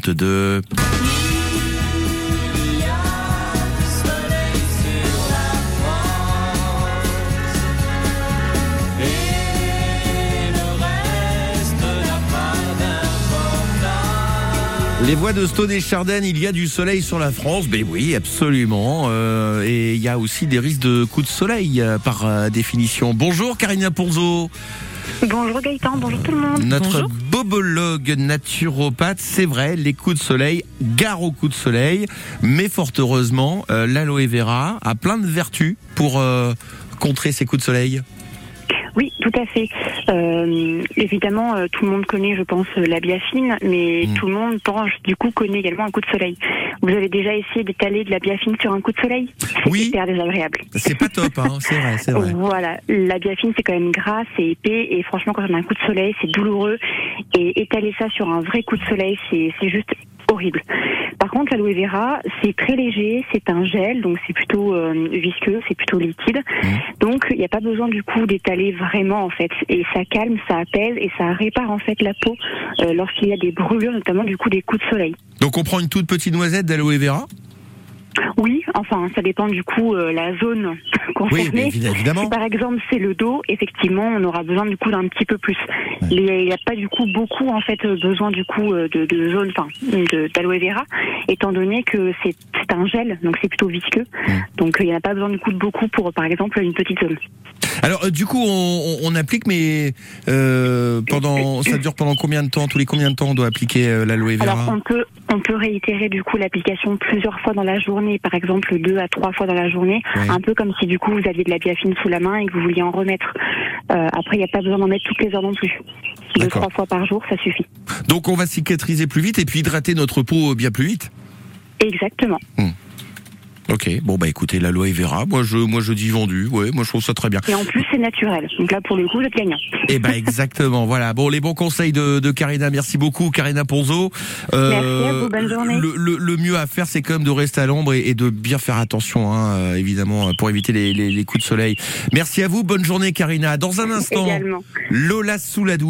32. Les voix de Stone et Chardin, il y a du soleil sur la France, ben oui, absolument. Euh, et il y a aussi des risques de coups de soleil euh, par euh, définition. Bonjour Karina Ponzo. Bonjour Gaëtan, bonjour tout le monde. Notre bobologue naturopathe, c'est vrai, les coups de soleil, gare aux coups de soleil, mais fort heureusement, l'aloe vera a plein de vertus pour contrer ces coups de soleil. Oui, tout à fait. Euh, évidemment, euh, tout le monde connaît, je pense, la biafine, mais mm. tout le monde, pense, du coup, connaît également un coup de soleil. Vous avez déjà essayé d'étaler de la biafine sur un coup de soleil? C'est oui. hyper désagréable. C'est pas top, hein, c'est vrai, c'est vrai. Voilà, la biafine, c'est quand même gras, c'est épais, et franchement, quand on a un coup de soleil, c'est douloureux. Et étaler ça sur un vrai coup de soleil, c'est juste horrible. Par contre, l'aloe vera, c'est très léger, c'est un gel, donc c'est plutôt euh, visqueux, c'est plutôt liquide. Mmh. Donc, il n'y a pas besoin du coup d'étaler vraiment en fait. Et ça calme, ça apaise et ça répare en fait la peau euh, lorsqu'il y a des brûlures, notamment du coup des coups de soleil. Donc, on prend une toute petite noisette d'aloe vera? Enfin, ça dépend du coup euh, la zone concernée. Oui, évidemment. par exemple c'est le dos, effectivement, on aura besoin du coup d'un petit peu plus. Il n'y a pas du coup beaucoup en fait besoin du coup euh, de, de zone, enfin, d'aloe vera, étant donné que c'est un gel, donc c'est plutôt visqueux. Donc il n'y a pas besoin du coup de beaucoup pour par exemple une petite zone. Alors euh, du coup on, on applique, mais euh, pendant ça dure pendant combien de temps Tous les combien de temps on doit appliquer euh, l'aloe vera Alors on peut on peut réitérer du coup l'application plusieurs fois dans la journée, par exemple deux à trois fois dans la journée, un peu comme si du coup vous aviez de la biafine sous la main et que vous vouliez en remettre. Euh, après il n'y a pas besoin d'en mettre toutes les heures non plus. Deux trois fois par jour ça suffit. Donc on va cicatriser plus vite et puis hydrater notre peau bien plus vite. Exactement. Hmm. Ok, bon bah écoutez, l'aloe vera, moi je, moi je dis vendu, ouais, moi je trouve ça très bien. Et en plus c'est naturel, donc là pour le coup êtes gagnant. Eh bah exactement, voilà. Bon, les bons conseils de, de Karina, merci beaucoup Karina Ponzo. Euh, merci à vous, bonne journée. Le, le, le mieux à faire c'est quand même de rester à l'ombre et, et, de bien faire attention, hein, euh, évidemment, pour éviter les, les, les, coups de soleil. Merci à vous, bonne journée Karina. Dans un instant, Également. Lola sous la douche.